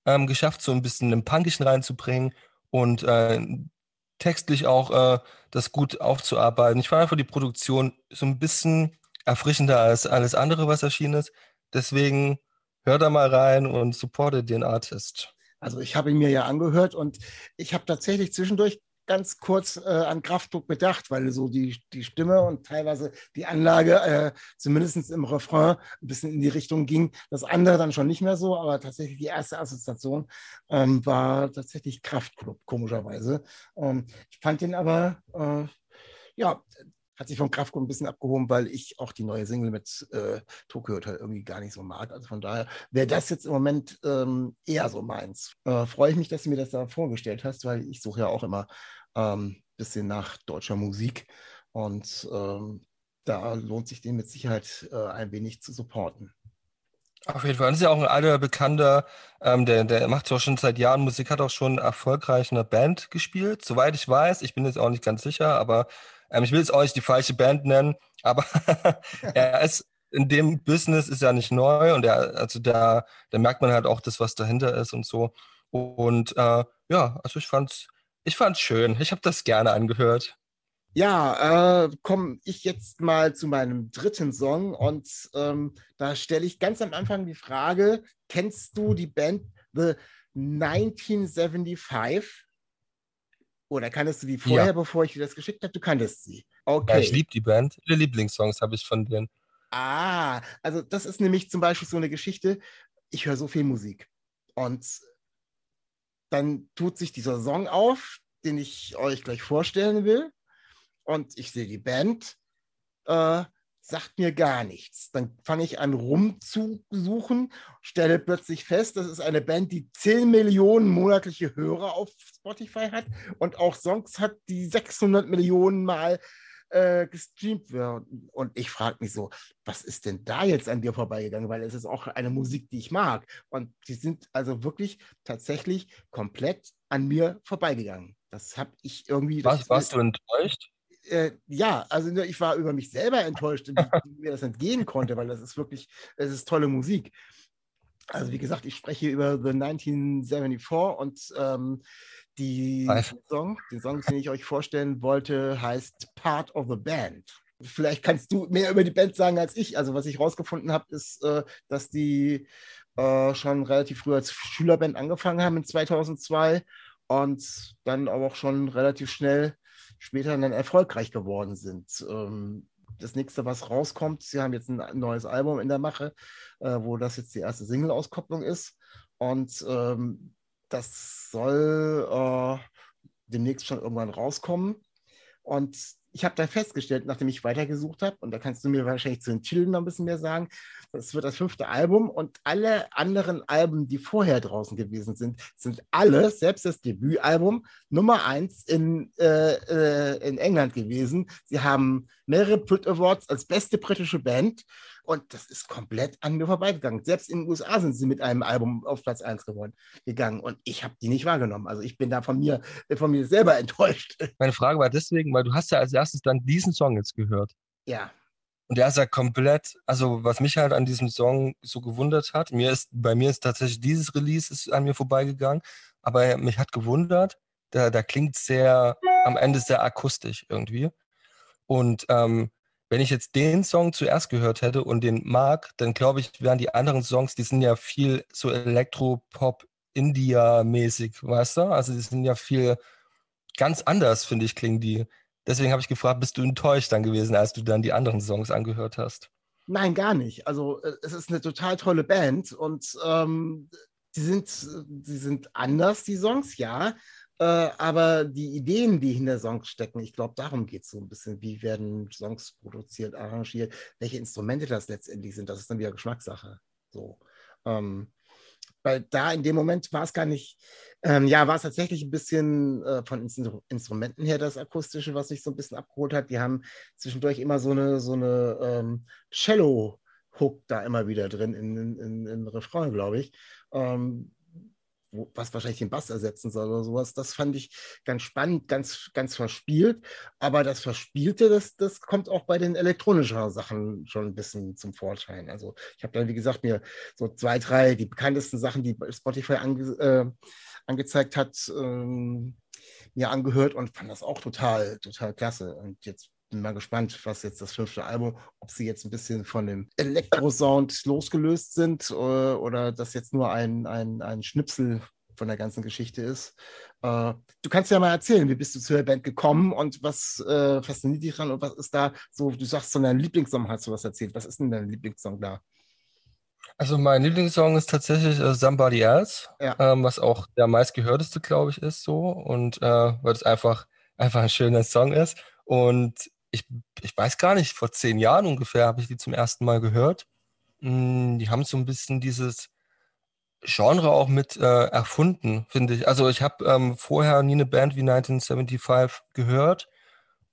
ähm, geschafft, so ein bisschen einen Punkischen reinzubringen und äh, textlich auch äh, das gut aufzuarbeiten. Ich fand einfach die Produktion so ein bisschen erfrischender als alles andere, was erschienen ist. Deswegen hör da mal rein und supporte den Artist. Also ich habe ihn mir ja angehört und ich habe tatsächlich zwischendurch ganz kurz äh, an Kraftdruck bedacht, weil so die, die Stimme und teilweise die Anlage, äh, zumindest im Refrain, ein bisschen in die Richtung ging. Das andere dann schon nicht mehr so, aber tatsächlich die erste Assoziation ähm, war tatsächlich Kraftclub, komischerweise. Ähm, ich fand den aber, äh, ja, hat sich vom Kraftclub ein bisschen abgehoben, weil ich auch die neue Single mit äh, Tokyo Hotel irgendwie gar nicht so mag. Also von daher wäre das jetzt im Moment ähm, eher so meins. Äh, Freue ich mich, dass du mir das da vorgestellt hast, weil ich suche ja auch immer ein ähm, bisschen nach deutscher Musik und ähm, da lohnt sich den mit Sicherheit äh, ein wenig zu supporten. Auf jeden Fall. Das ist ja auch ein alter Bekannter, ähm, der, der macht ja auch schon seit Jahren Musik, hat auch schon erfolgreich in einer Band gespielt. Soweit ich weiß, ich bin jetzt auch nicht ganz sicher, aber ähm, ich will auch nicht die falsche Band nennen, aber er ist in dem Business ist ja nicht neu und er, also da, da merkt man halt auch das, was dahinter ist und so. Und äh, ja, also ich fand's, ich fand's schön. Ich habe das gerne angehört. Ja, äh, komme ich jetzt mal zu meinem dritten Song und ähm, da stelle ich ganz am Anfang die Frage, kennst du die Band The 1975? Oder kanntest du die vorher, ja. bevor ich dir das geschickt habe? Du kanntest sie. Okay. Ja, ich liebe die Band. Viele Lieblingssongs habe ich von denen. Ah, also das ist nämlich zum Beispiel so eine Geschichte. Ich höre so viel Musik. Und dann tut sich dieser Song auf, den ich euch gleich vorstellen will und ich sehe die Band, äh, sagt mir gar nichts. Dann fange ich an rumzusuchen, stelle plötzlich fest, das ist eine Band, die 10 Millionen monatliche Hörer auf Spotify hat und auch Songs hat, die 600 Millionen Mal äh, gestreamt werden. Und ich frage mich so, was ist denn da jetzt an dir vorbeigegangen? Weil es ist auch eine Musik, die ich mag. Und die sind also wirklich tatsächlich komplett an mir vorbeigegangen. Das habe ich irgendwie. Was, warst du enttäuscht? Äh, ja, also ich war über mich selber enttäuscht, wie, mir das entgehen konnte, weil das ist wirklich, es ist tolle Musik. Also wie gesagt, ich spreche über The 1974 und ähm, die Song, den Song, den ich euch vorstellen wollte, heißt Part of the Band. Vielleicht kannst du mehr über die Band sagen als ich. Also was ich rausgefunden habe, ist, äh, dass die äh, schon relativ früh als Schülerband angefangen haben in 2002 und dann aber auch schon relativ schnell später dann erfolgreich geworden sind. Ähm, das nächste, was rauskommt, sie haben jetzt ein neues Album in der Mache, äh, wo das jetzt die erste Single-Auskopplung ist. Und ähm, das soll äh, demnächst schon irgendwann rauskommen. Und ich habe dann festgestellt, nachdem ich weitergesucht habe, und da kannst du mir wahrscheinlich zu den Titeln noch ein bisschen mehr sagen, das wird das fünfte Album und alle anderen Alben, die vorher draußen gewesen sind, sind alle, selbst das Debütalbum, Nummer eins in, äh, äh, in England gewesen. Sie haben mehrere Brit Awards als beste britische Band und das ist komplett an mir vorbeigegangen. Selbst in den USA sind sie mit einem Album auf Platz 1 geworden, gegangen und ich habe die nicht wahrgenommen. Also ich bin da von mir, von mir selber enttäuscht. Meine Frage war deswegen, weil du hast ja als erstes dann diesen Song jetzt gehört. Ja. Und der ist ja komplett, also was mich halt an diesem Song so gewundert hat, mir ist, bei mir ist tatsächlich dieses Release ist an mir vorbeigegangen, aber mich hat gewundert, da, da klingt sehr, am Ende sehr akustisch irgendwie. Und ähm, wenn ich jetzt den Song zuerst gehört hätte und den mag, dann glaube ich, wären die anderen Songs, die sind ja viel so Elektropop, India-mäßig, weißt du? Also die sind ja viel ganz anders, finde ich, klingen die. Deswegen habe ich gefragt, bist du enttäuscht dann gewesen, als du dann die anderen Songs angehört hast? Nein, gar nicht. Also äh, es ist eine total tolle Band und ähm, die, sind, die sind anders, die Songs, ja. Äh, aber die Ideen, die hinter Songs stecken, ich glaube, darum geht es so ein bisschen. Wie werden Songs produziert, arrangiert, welche Instrumente das letztendlich sind, das ist dann wieder Geschmackssache. So. Ähm, weil da in dem Moment war es gar nicht, ähm, ja, war es tatsächlich ein bisschen äh, von Instru Instrumenten her das Akustische, was sich so ein bisschen abgeholt hat. Die haben zwischendurch immer so eine, so eine ähm, Cello-Hook da immer wieder drin in, in, in, in Refrain, glaube ich. Ähm, was wahrscheinlich den Bass ersetzen soll oder sowas. Das fand ich ganz spannend, ganz, ganz verspielt. Aber das Verspielte, das, das kommt auch bei den elektronischen Sachen schon ein bisschen zum Vorschein. Also ich habe dann, wie gesagt, mir so zwei, drei, die bekanntesten Sachen, die Spotify ange, äh, angezeigt hat, ähm, mir angehört und fand das auch total, total klasse. Und jetzt bin mal gespannt, was jetzt das fünfte Album, ob sie jetzt ein bisschen von dem Elektro-Sound losgelöst sind oder, äh, oder das jetzt nur ein, ein, ein Schnipsel von der ganzen Geschichte ist. Äh, du kannst ja mal erzählen, wie bist du zu der Band gekommen und was äh, fasziniert dich dran und was ist da so, du sagst, so dein Lieblingssong hast du was erzählt. Was ist denn dein Lieblingssong da? Also mein Lieblingssong ist tatsächlich äh, Somebody Else, ja. ähm, was auch der meistgehörteste, glaube ich, ist so und äh, weil es einfach, einfach ein schöner Song ist. Und ich, ich weiß gar nicht, vor zehn Jahren ungefähr habe ich die zum ersten Mal gehört. Hm, die haben so ein bisschen dieses Genre auch mit äh, erfunden, finde ich. Also ich habe ähm, vorher nie eine Band wie 1975 gehört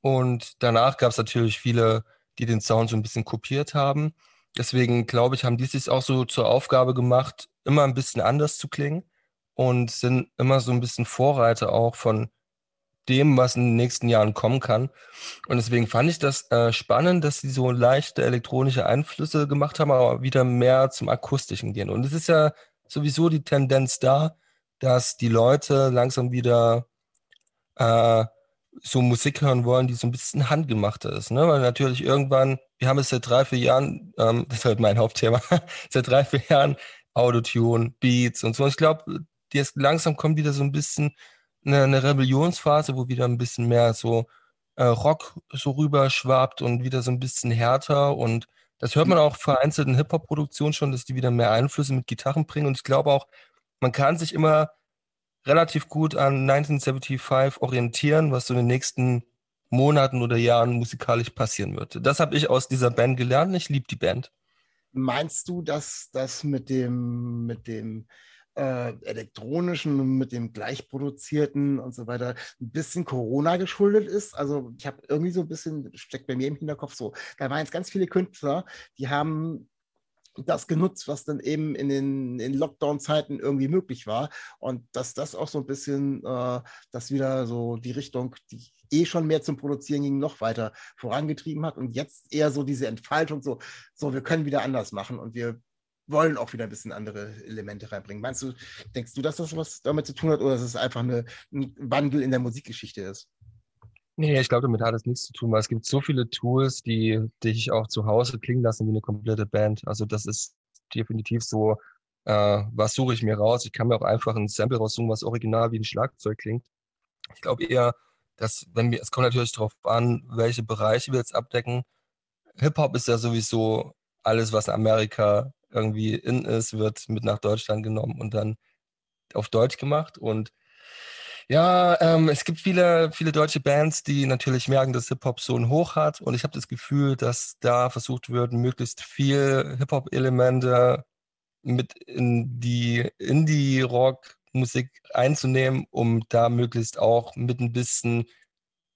und danach gab es natürlich viele, die den Sound so ein bisschen kopiert haben. Deswegen glaube ich, haben die sich auch so zur Aufgabe gemacht, immer ein bisschen anders zu klingen und sind immer so ein bisschen Vorreiter auch von dem, was in den nächsten Jahren kommen kann. Und deswegen fand ich das äh, spannend, dass sie so leichte elektronische Einflüsse gemacht haben, aber wieder mehr zum Akustischen gehen. Und es ist ja sowieso die Tendenz da, dass die Leute langsam wieder äh, so Musik hören wollen, die so ein bisschen handgemachter ist. Ne? Weil natürlich irgendwann, wir haben es seit drei, vier Jahren, ähm, das ist halt mein Hauptthema, seit drei, vier Jahren Autotune, Beats und so. Und ich glaube, jetzt langsam kommt wieder so ein bisschen eine, eine Rebellionsphase, wo wieder ein bisschen mehr so äh, Rock so rüber schwappt und wieder so ein bisschen härter und das hört man auch vereinzelt in Hip-Hop-Produktionen schon, dass die wieder mehr Einflüsse mit Gitarren bringen und ich glaube auch, man kann sich immer relativ gut an 1975 orientieren, was so in den nächsten Monaten oder Jahren musikalisch passieren wird. Das habe ich aus dieser Band gelernt. Ich liebe die Band. Meinst du, dass das mit dem, mit dem äh, elektronischen, mit dem gleichproduzierten und so weiter ein bisschen Corona geschuldet ist? Also ich habe irgendwie so ein bisschen, steckt bei mir im Hinterkopf so, da waren jetzt ganz viele Künstler, die haben das genutzt, was dann eben in den in Lockdown-Zeiten irgendwie möglich war. Und dass das auch so ein bisschen, äh, das wieder so die Richtung, die eh schon mehr zum Produzieren ging, noch weiter vorangetrieben hat. Und jetzt eher so diese Entfaltung, so, so wir können wieder anders machen und wir wollen auch wieder ein bisschen andere Elemente reinbringen. Meinst du, denkst du, dass das was damit zu tun hat oder dass es einfach eine, ein Wandel in der Musikgeschichte ist? Nee, ich glaube, damit hat es nichts zu tun, weil es gibt so viele Tools, die dich auch zu Hause klingen lassen wie eine komplette Band. Also das ist definitiv so, äh, was suche ich mir raus? Ich kann mir auch einfach ein Sample raussuchen, was original wie ein Schlagzeug klingt. Ich glaube eher, dass, wenn wir, es kommt natürlich darauf an, welche Bereiche wir jetzt abdecken. Hip-Hop ist ja sowieso alles, was in Amerika irgendwie in ist, wird mit nach Deutschland genommen und dann auf Deutsch gemacht. Und ja, ähm, es gibt viele, viele deutsche Bands, die natürlich merken, dass Hip-Hop so ein Hoch hat. Und ich habe das Gefühl, dass da versucht wird, möglichst viel Hip-Hop-Elemente mit in die Indie-Rock-Musik einzunehmen, um da möglichst auch mit ein bisschen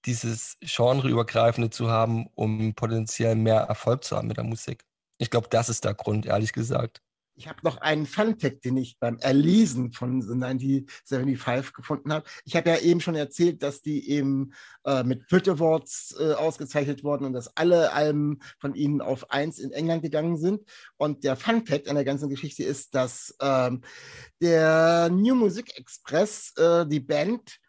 dieses Genreübergreifende zu haben, um potenziell mehr Erfolg zu haben mit der Musik. Ich glaube, das ist der Grund, ehrlich gesagt. Ich habe noch einen Fun-Fact, den ich beim Erlesen von The 1975 gefunden habe. Ich habe ja eben schon erzählt, dass die eben äh, mit Brit Awards äh, ausgezeichnet wurden und dass alle Alben von ihnen auf eins in England gegangen sind. Und der Fun-Fact an der ganzen Geschichte ist, dass ähm, der New Music Express äh, die Band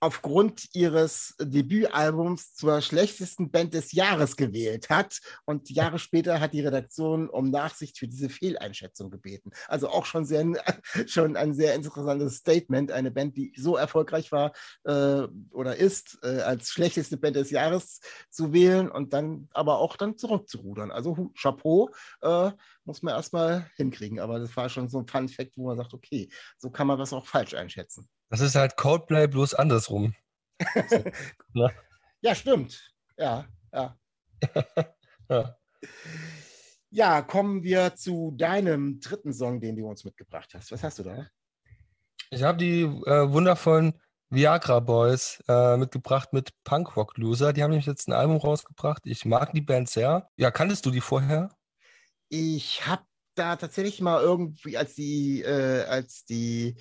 aufgrund ihres Debütalbums zur schlechtesten Band des Jahres gewählt hat. Und Jahre später hat die Redaktion um Nachsicht für diese Fehleinschätzung gebeten. Also auch schon, sehr, schon ein sehr interessantes Statement. Eine Band, die so erfolgreich war äh, oder ist, äh, als schlechteste Band des Jahres zu wählen und dann aber auch dann zurückzurudern. Also Chapeau. Äh, muss man erstmal hinkriegen. Aber das war schon so ein Fun Fact, wo man sagt, okay, so kann man was auch falsch einschätzen. Das ist halt Codeplay bloß andersrum. Ne? ja, stimmt. Ja, ja. ja. Ja, kommen wir zu deinem dritten Song, den du uns mitgebracht hast. Was hast du da? Ich habe die äh, wundervollen Viagra Boys äh, mitgebracht mit Punk Rock Loser. Die haben nämlich jetzt ein Album rausgebracht. Ich mag die Band sehr. Ja, kanntest du die vorher? Ich habe da tatsächlich mal irgendwie, als die, äh, als die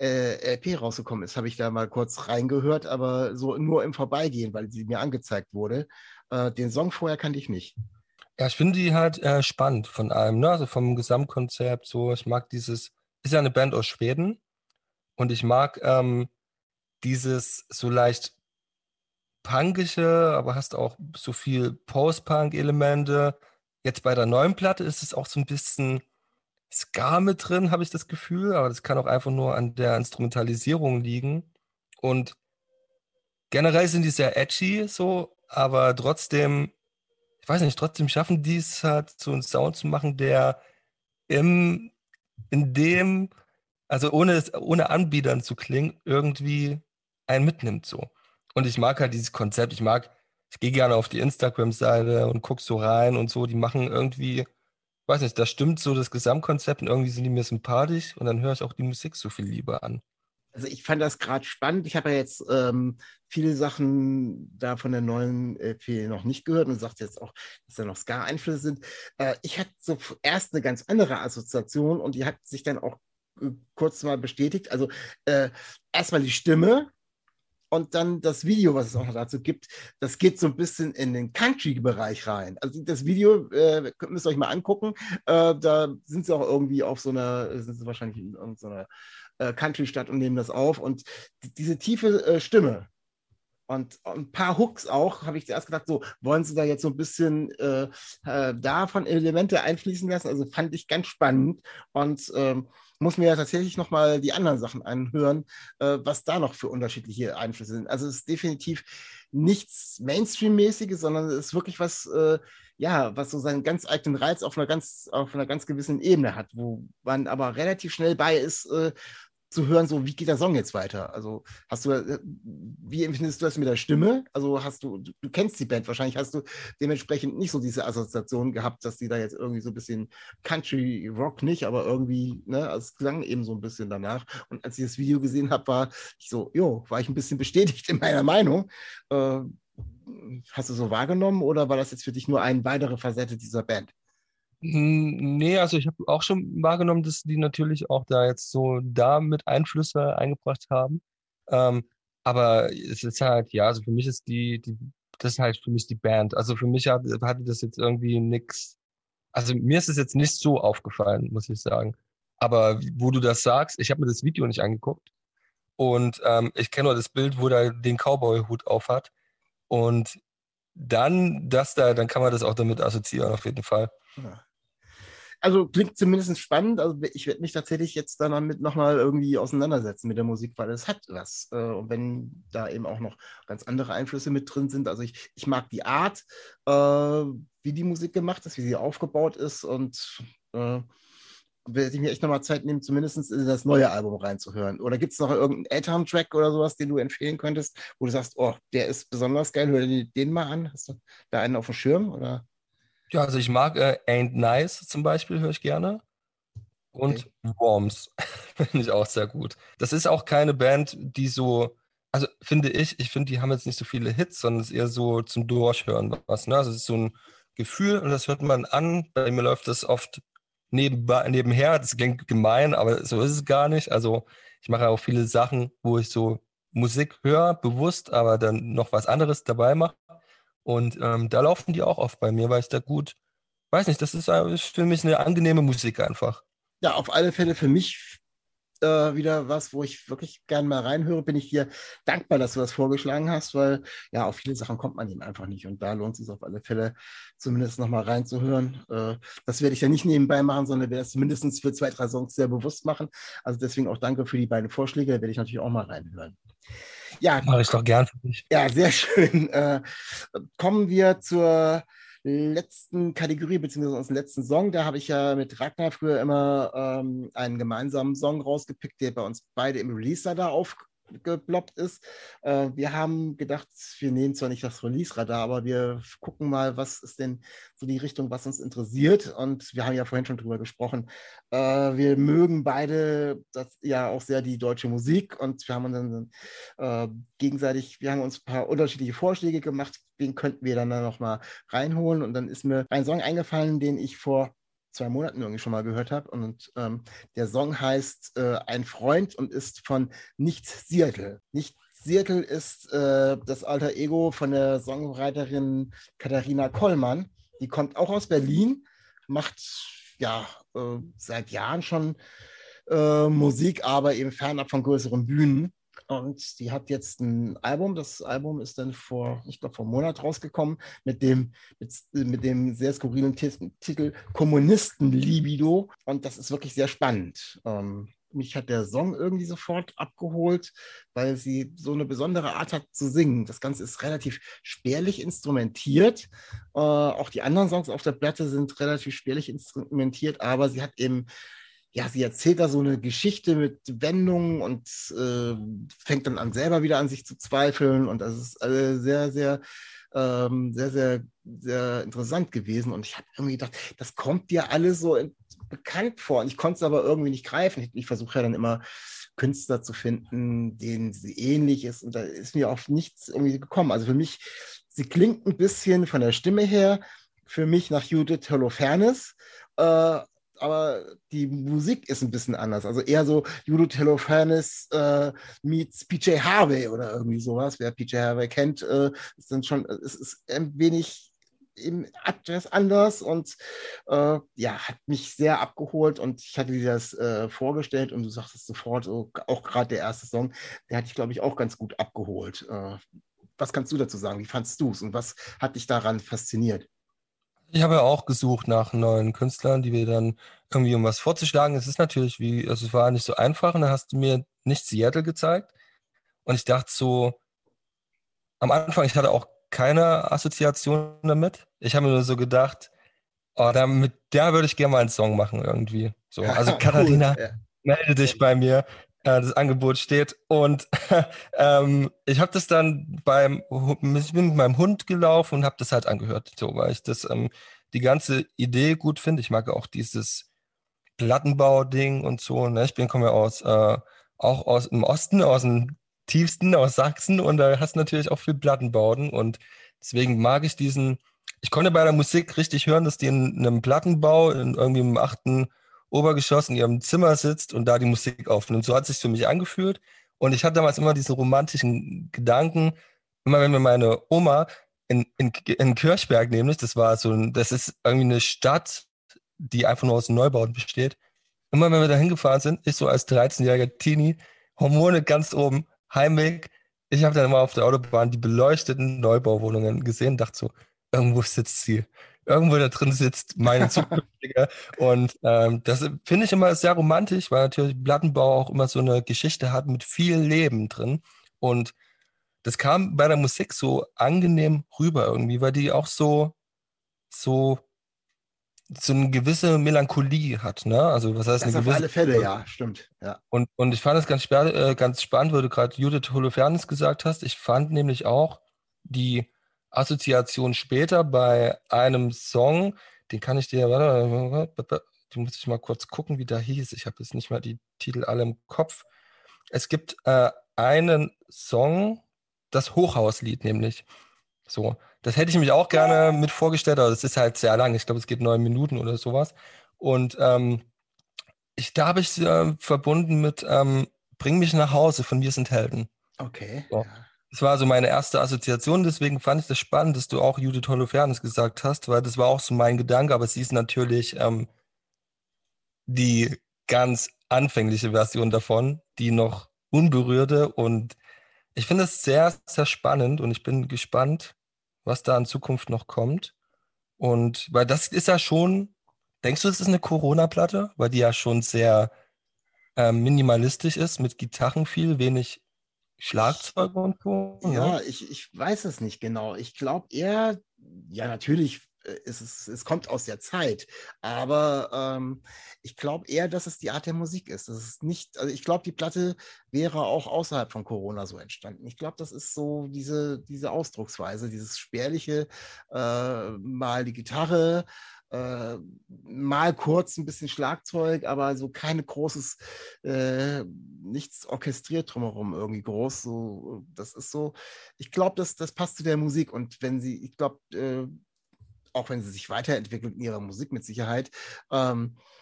äh, LP rausgekommen ist, habe ich da mal kurz reingehört, aber so nur im Vorbeigehen, weil sie mir angezeigt wurde. Äh, den Song vorher kannte ich nicht. Ja, ich finde die halt äh, spannend von allem, ne? Also vom Gesamtkonzept so. Ich mag dieses, ist ja eine Band aus Schweden und ich mag ähm, dieses so leicht punkische, aber hast auch so viel Post-Punk-Elemente Jetzt bei der neuen Platte ist es auch so ein bisschen Ska mit drin, habe ich das Gefühl, aber das kann auch einfach nur an der Instrumentalisierung liegen. Und generell sind die sehr edgy, so, aber trotzdem, ich weiß nicht, trotzdem schaffen die es halt, so einen Sound zu machen, der im, in dem, also ohne, ohne Anbietern zu klingen, irgendwie einen mitnimmt, so. Und ich mag halt dieses Konzept, ich mag ich gehe gerne auf die Instagram-Seite und gucke so rein und so. Die machen irgendwie, weiß nicht, da stimmt so das Gesamtkonzept und irgendwie sind die mir sympathisch und dann höre ich auch die Musik so viel lieber an. Also ich fand das gerade spannend. Ich habe ja jetzt ähm, viele Sachen da von der neuen LP noch nicht gehört und sagt jetzt auch, dass da noch Ska-Einflüsse sind. Äh, ich hatte zuerst eine ganz andere Assoziation und die hat sich dann auch äh, kurz mal bestätigt. Also äh, erstmal die Stimme, und dann das Video, was es auch noch dazu gibt, das geht so ein bisschen in den Country-Bereich rein. Also das Video äh, müsst ihr euch mal angucken. Äh, da sind sie auch irgendwie auf so einer, sind sie wahrscheinlich in irgendeiner äh, Country-Stadt und nehmen das auf. Und diese tiefe äh, Stimme, Und ein paar Hooks auch, habe ich zuerst gedacht, so, wollen sie da jetzt so ein bisschen äh, äh, davon Elemente einfließen lassen? Also fand ich ganz spannend und ähm, muss mir ja tatsächlich nochmal die anderen Sachen anhören, äh, was da noch für unterschiedliche Einflüsse sind. Also es ist definitiv nichts Mainstream-mäßiges, sondern es ist wirklich was, äh, ja, was so seinen ganz eigenen Reiz auf einer ganz, auf einer ganz gewissen Ebene hat, wo man aber relativ schnell bei ist, äh, zu hören, so wie geht der Song jetzt weiter? Also hast du, äh, wie empfindest du das mit der Stimme? Also hast du, du, du kennst die Band, wahrscheinlich hast du dementsprechend nicht so diese Assoziation gehabt, dass die da jetzt irgendwie so ein bisschen Country Rock nicht, aber irgendwie, ne, also es klang eben so ein bisschen danach. Und als ich das Video gesehen habe, war ich so, jo, war ich ein bisschen bestätigt in meiner Meinung. Äh, hast du so wahrgenommen oder war das jetzt für dich nur eine weitere Facette dieser Band? Nee, also ich habe auch schon wahrgenommen, dass die natürlich auch da jetzt so da mit Einflüsse eingebracht haben. Ähm, aber es ist halt, ja, also für mich ist die, die, das ist halt für mich die Band. Also für mich hat, hatte das jetzt irgendwie nichts. Also mir ist es jetzt nicht so aufgefallen, muss ich sagen. Aber wo du das sagst, ich habe mir das Video nicht angeguckt. Und ähm, ich kenne nur das Bild, wo er den Cowboy-Hut aufhat. Und dann das da, dann kann man das auch damit assoziieren, auf jeden Fall. Also klingt zumindest spannend. Also ich werde mich tatsächlich jetzt dann damit nochmal irgendwie auseinandersetzen mit der Musik, weil es hat was. Äh, und wenn da eben auch noch ganz andere Einflüsse mit drin sind. Also ich, ich mag die Art, äh, wie die Musik gemacht ist, wie sie aufgebaut ist und äh, werde ich mir echt nochmal Zeit nehmen, zumindest in das neue Album reinzuhören. Oder gibt es noch irgendeinen Eltern-Track oder sowas, den du empfehlen könntest, wo du sagst, oh, der ist besonders geil, hör dir den mal an. Hast du da einen auf dem Schirm? Oder? Ja, also ich mag äh, Ain't Nice zum Beispiel, höre ich gerne. Und okay. Worms finde ich auch sehr gut. Das ist auch keine Band, die so, also finde ich, ich finde, die haben jetzt nicht so viele Hits, sondern es ist eher so zum Durchhören was. Ne? Also es ist so ein Gefühl und das hört man an. Bei mir läuft das oft nebenbei, nebenher. Das klingt gemein, aber so ist es gar nicht. Also ich mache auch viele Sachen, wo ich so Musik höre, bewusst, aber dann noch was anderes dabei mache. Und ähm, da laufen die auch oft bei mir, weil ich da gut, weiß nicht, das ist, ist für mich eine angenehme Musik einfach. Ja, auf alle Fälle für mich äh, wieder was, wo ich wirklich gerne mal reinhöre, bin ich dir dankbar, dass du das vorgeschlagen hast, weil ja, auf viele Sachen kommt man eben einfach nicht. Und da lohnt es sich auf alle Fälle, zumindest nochmal reinzuhören. Äh, das werde ich ja nicht nebenbei machen, sondern werde es zumindest für zwei, drei Songs sehr bewusst machen. Also deswegen auch danke für die beiden Vorschläge, da werde ich natürlich auch mal reinhören. Ja, mache ich doch gern für dich. Ja, sehr schön. Äh, kommen wir zur letzten Kategorie, beziehungsweise unserem letzten Song. Da habe ich ja mit Ragnar früher immer ähm, einen gemeinsamen Song rausgepickt, der bei uns beide im Releaser da auf, geploppt ist. Äh, wir haben gedacht, wir nehmen zwar nicht das Release-Radar, aber wir gucken mal, was ist denn so die Richtung, was uns interessiert. Und wir haben ja vorhin schon drüber gesprochen. Äh, wir mögen beide das, ja auch sehr die deutsche Musik und wir haben uns dann äh, gegenseitig, wir haben uns ein paar unterschiedliche Vorschläge gemacht, den könnten wir dann, dann nochmal reinholen. Und dann ist mir ein Song eingefallen, den ich vor zwei Monaten irgendwie schon mal gehört habe. Und ähm, der Song heißt äh, Ein Freund und ist von Nicht Seattle. Nicht Seattle ist äh, das alter Ego von der Songwriterin Katharina Kollmann. Die kommt auch aus Berlin, macht ja äh, seit Jahren schon äh, Musik, aber eben fernab von größeren Bühnen. Und die hat jetzt ein Album. Das Album ist dann vor, ich glaube, vor einem Monat rausgekommen mit dem, mit, mit dem sehr skurrilen Titel Kommunisten-Libido. Und das ist wirklich sehr spannend. Ähm, mich hat der Song irgendwie sofort abgeholt, weil sie so eine besondere Art hat zu singen. Das Ganze ist relativ spärlich instrumentiert. Äh, auch die anderen Songs auf der Platte sind relativ spärlich instrumentiert, aber sie hat eben ja, sie erzählt da so eine Geschichte mit Wendungen und äh, fängt dann an, selber wieder an sich zu zweifeln. Und das ist äh, sehr, sehr, ähm, sehr, sehr, sehr interessant gewesen. Und ich habe irgendwie gedacht, das kommt dir alles so in, bekannt vor. Und ich konnte es aber irgendwie nicht greifen. Ich, ich versuche ja dann immer Künstler zu finden, denen sie ähnlich ist. Und da ist mir auf nichts irgendwie gekommen. Also für mich, sie klingt ein bisschen von der Stimme her für mich nach Judith Holofernes. Äh, aber die Musik ist ein bisschen anders. Also eher so Judo Telofanis äh, meets PJ Harvey oder irgendwie sowas. Wer PJ Harvey kennt, äh, ist dann schon, es ist ein wenig eben etwas anders und äh, ja, hat mich sehr abgeholt und ich hatte dir das äh, vorgestellt und du sagtest sofort, oh, auch gerade der erste Song, der hat dich, glaube ich, auch ganz gut abgeholt. Äh, was kannst du dazu sagen? Wie fandst du es und was hat dich daran fasziniert? Ich habe ja auch gesucht nach neuen Künstlern, die wir dann irgendwie um was vorzuschlagen. Es ist natürlich wie, also es war nicht so einfach und da hast du mir nicht Seattle gezeigt. Und ich dachte so, am Anfang, ich hatte auch keine Assoziation damit. Ich habe mir nur so gedacht, oh, da, mit der würde ich gerne mal einen Song machen irgendwie. So, also Katharina, cool. ja. melde dich bei mir. Äh, das Angebot steht. Und ähm, ich habe das dann beim, ich bin mit meinem Hund gelaufen und habe das halt angehört, so, weil ich das, ähm, die ganze Idee gut finde. Ich mag auch dieses Plattenbau-Ding und so. Ne? Ich bin, komme ja aus, äh, auch aus dem Osten, aus dem tiefsten, aus Sachsen und da hast du natürlich auch viel Plattenbauten und deswegen mag ich diesen, ich konnte bei der Musik richtig hören, dass die in einem Plattenbau in irgendwie im achten Obergeschoss in ihrem Zimmer sitzt und da die Musik aufnimmt. So hat es sich für mich angefühlt. Und ich hatte damals immer diesen romantischen Gedanken, immer wenn mir meine Oma in, in, in Kirchberg nämlich, das war so ein, das ist irgendwie eine Stadt, die einfach nur aus Neubauten besteht. Immer wenn wir da hingefahren sind, ich so als 13-jähriger Teenie, Hormone ganz oben, Heimweg. Ich habe dann immer auf der Autobahn die beleuchteten Neubauwohnungen gesehen, dachte so, irgendwo sitzt sie irgendwo da drin sitzt meine zukünftige. und ähm, das finde ich immer sehr romantisch, weil natürlich Plattenbau auch immer so eine Geschichte hat mit viel Leben drin. Und das kam bei der Musik so angenehm rüber irgendwie, weil die auch so, so, so eine gewisse Melancholie hat, ne? Also was heißt das eine gewisse... auf alle Fälle, ja, stimmt. Ja. Und, und ich fand es ganz, äh, ganz spannend, weil du gerade Judith Holofernes gesagt hast. Ich fand nämlich auch die Assoziation später bei einem Song, den kann ich dir, warte, die muss ich mal kurz gucken, wie der hieß. Ich habe jetzt nicht mal die Titel alle im Kopf. Es gibt äh, einen Song, das Hochhauslied nämlich. So, das hätte ich mich auch gerne mit vorgestellt, aber das ist halt sehr lang. Ich glaube, es geht neun Minuten oder sowas. Und ähm, ich, da habe ich äh, verbunden mit ähm, Bring mich nach Hause von mir sind Helden. Okay. So. Ja. Das war so meine erste Assoziation, deswegen fand ich das spannend, dass du auch Judith Holofernes gesagt hast, weil das war auch so mein Gedanke, aber sie ist natürlich ähm, die ganz anfängliche Version davon, die noch unberührte und ich finde es sehr, sehr spannend und ich bin gespannt, was da in Zukunft noch kommt. Und weil das ist ja schon, denkst du, es ist eine Corona-Platte? Weil die ja schon sehr äh, minimalistisch ist, mit Gitarren viel, wenig Schlagzeug und so? Ja, ich, ich weiß es nicht genau. Ich glaube eher, ja, natürlich äh, ist es, es kommt aus der Zeit, aber ähm, ich glaube eher, dass es die Art der Musik ist. Das ist nicht, also ich glaube, die Platte wäre auch außerhalb von Corona so entstanden. Ich glaube, das ist so diese, diese Ausdrucksweise, dieses spärliche, äh, mal die Gitarre, äh, mal kurz ein bisschen Schlagzeug, aber so keine großes, äh, nichts orchestriert drumherum irgendwie groß. So, das ist so, ich glaube, das, das passt zu der Musik und wenn sie, ich glaube, äh, auch wenn sie sich weiterentwickelt in ihrer Musik mit Sicherheit, ähm, äh,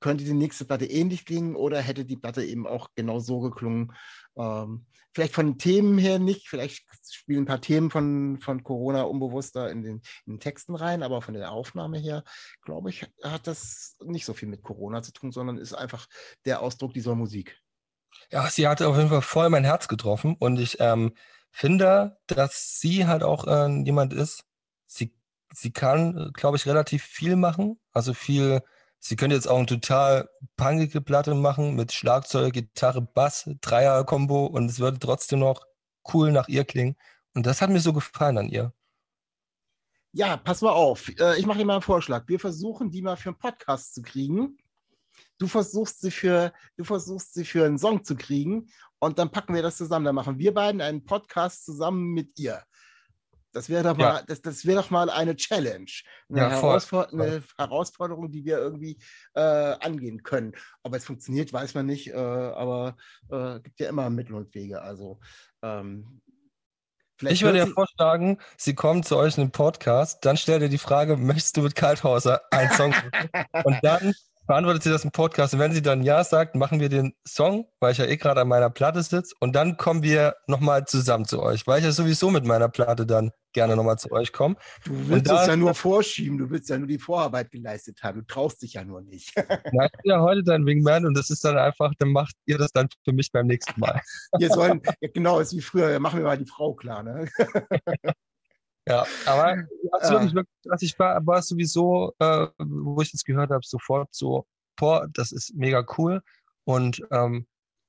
könnte die nächste Platte ähnlich klingen oder hätte die Platte eben auch genau so geklungen. Ähm, vielleicht von Themen her nicht, vielleicht spielen ein paar Themen von, von Corona unbewusster in den, in den Texten rein, aber von der Aufnahme her, glaube ich, hat das nicht so viel mit Corona zu tun, sondern ist einfach der Ausdruck dieser Musik. Ja, sie hat auf jeden Fall voll mein Herz getroffen und ich ähm, finde, dass sie halt auch äh, jemand ist, sie, sie kann, glaube ich, relativ viel machen, also viel Sie könnte jetzt auch eine total punkige Platte machen mit Schlagzeug, Gitarre, Bass, Dreier-Kombo und es würde trotzdem noch cool nach ihr klingen. Und das hat mir so gefallen an ihr. Ja, pass mal auf. Äh, ich mache dir mal einen Vorschlag. Wir versuchen, die mal für einen Podcast zu kriegen. Du versuchst sie für, du versuchst sie für einen Song zu kriegen und dann packen wir das zusammen. Dann machen wir beiden einen Podcast zusammen mit ihr. Das wäre doch, ja. das, das wär doch mal eine Challenge, eine, ja, Herausfor eine Herausforderung, die wir irgendwie äh, angehen können. Ob es funktioniert, weiß man nicht, äh, aber es äh, gibt ja immer Mittel und Wege. Also ähm, ich würde dir vorschlagen, sie kommt zu euch in den Podcast, dann stellt ihr die Frage, möchtest du mit Kalthauser einen Song und dann beantwortet sie das im Podcast. Und wenn sie dann Ja sagt, machen wir den Song, weil ich ja eh gerade an meiner Platte sitze. Und dann kommen wir nochmal zusammen zu euch, weil ich ja sowieso mit meiner Platte dann gerne nochmal zu euch komme. Du willst es ja nur vorschieben, du willst ja nur die Vorarbeit geleistet haben. Du traust dich ja nur nicht. Na, ich bin ja heute dein Wingman und das ist dann einfach, dann macht ihr das dann für mich beim nächsten Mal. Wir sollen, genau, ist wie früher, machen wir mal die Frau klar, ne? Ja, aber wirklich, wirklich, also ich war, war sowieso, äh, wo ich das gehört habe, sofort so, boah, das ist mega cool. Und ähm,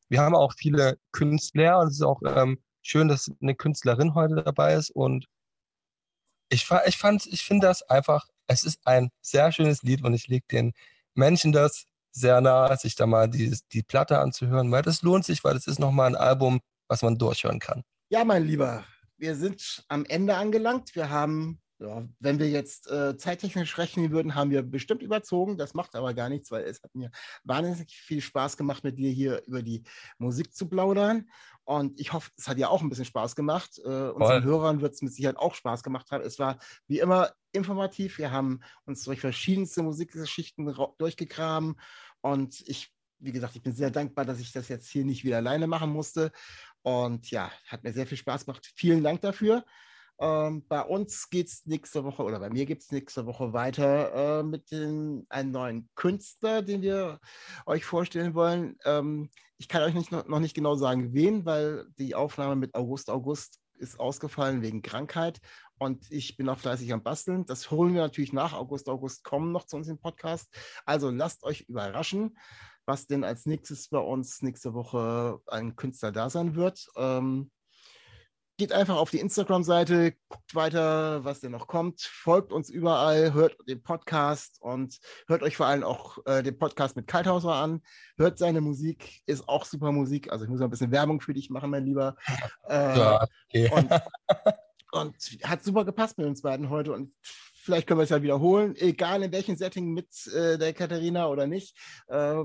wir haben auch viele Künstler und es ist auch ähm, schön, dass eine Künstlerin heute dabei ist. Und ich, ich fand, ich finde das einfach, es ist ein sehr schönes Lied und ich lege den Menschen das sehr nah, sich da mal die, die Platte anzuhören, weil das lohnt sich, weil das ist nochmal ein Album, was man durchhören kann. Ja, mein Lieber, wir sind am Ende angelangt. Wir haben, ja, wenn wir jetzt äh, zeittechnisch rechnen würden, haben wir bestimmt überzogen. Das macht aber gar nichts, weil es hat mir wahnsinnig viel Spaß gemacht, mit dir hier über die Musik zu plaudern. Und ich hoffe, es hat dir auch ein bisschen Spaß gemacht. Äh, unseren Hörern wird es mit Sicherheit auch Spaß gemacht haben. Es war wie immer informativ. Wir haben uns durch verschiedenste Musikgeschichten durchgegraben. Und ich wie gesagt, ich bin sehr dankbar, dass ich das jetzt hier nicht wieder alleine machen musste. Und ja, hat mir sehr viel Spaß gemacht. Vielen Dank dafür. Ähm, bei uns geht es nächste Woche, oder bei mir geht es nächste Woche weiter äh, mit den, einem neuen Künstler, den wir euch vorstellen wollen. Ähm, ich kann euch nicht, noch nicht genau sagen, wen, weil die Aufnahme mit August August ist ausgefallen wegen Krankheit und ich bin auch fleißig am Basteln. Das holen wir natürlich nach. August August kommen noch zu uns im Podcast. Also lasst euch überraschen was denn als nächstes bei uns nächste Woche ein Künstler da sein wird. Ähm, geht einfach auf die Instagram-Seite, guckt weiter, was denn noch kommt, folgt uns überall, hört den Podcast und hört euch vor allem auch äh, den Podcast mit Kalthauser an. Hört seine Musik, ist auch super Musik. Also ich muss ein bisschen Werbung für dich machen, mein Lieber. Äh, ja, okay. und, und hat super gepasst mit uns beiden heute und Vielleicht können wir es ja wiederholen, egal in welchem Setting mit äh, der Katharina oder nicht. Äh,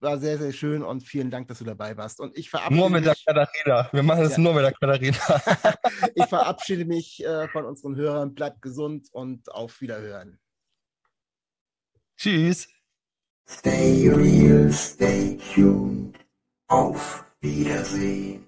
war sehr, sehr schön und vielen Dank, dass du dabei warst. Und ich verabschiede Nur mit mich, der Katharina. Wir machen es ja. nur mit der Katharina. ich verabschiede mich äh, von unseren Hörern. Bleibt gesund und auf Wiederhören. Tschüss. Stay real, stay tuned. Auf Wiedersehen.